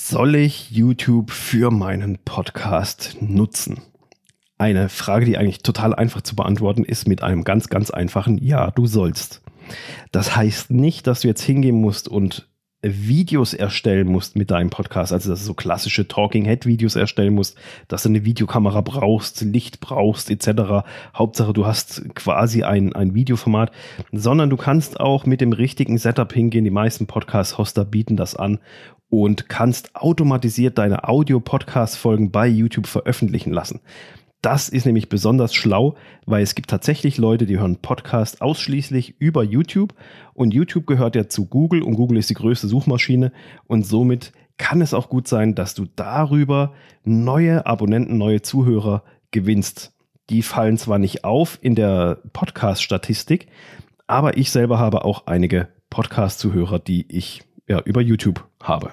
Soll ich YouTube für meinen Podcast nutzen? Eine Frage, die eigentlich total einfach zu beantworten ist mit einem ganz, ganz einfachen Ja, du sollst. Das heißt nicht, dass du jetzt hingehen musst und Videos erstellen musst mit deinem Podcast, also dass du so klassische Talking Head Videos erstellen musst, dass du eine Videokamera brauchst, Licht brauchst etc. Hauptsache du hast quasi ein, ein Videoformat, sondern du kannst auch mit dem richtigen Setup hingehen. Die meisten Podcast-Hoster bieten das an und kannst automatisiert deine Audio-Podcast-Folgen bei YouTube veröffentlichen lassen. Das ist nämlich besonders schlau, weil es gibt tatsächlich Leute, die hören Podcast ausschließlich über YouTube und YouTube gehört ja zu Google und Google ist die größte Suchmaschine und somit kann es auch gut sein, dass du darüber neue Abonnenten, neue Zuhörer gewinnst. Die fallen zwar nicht auf in der Podcast-Statistik, aber ich selber habe auch einige Podcast-Zuhörer, die ich ja über YouTube habe.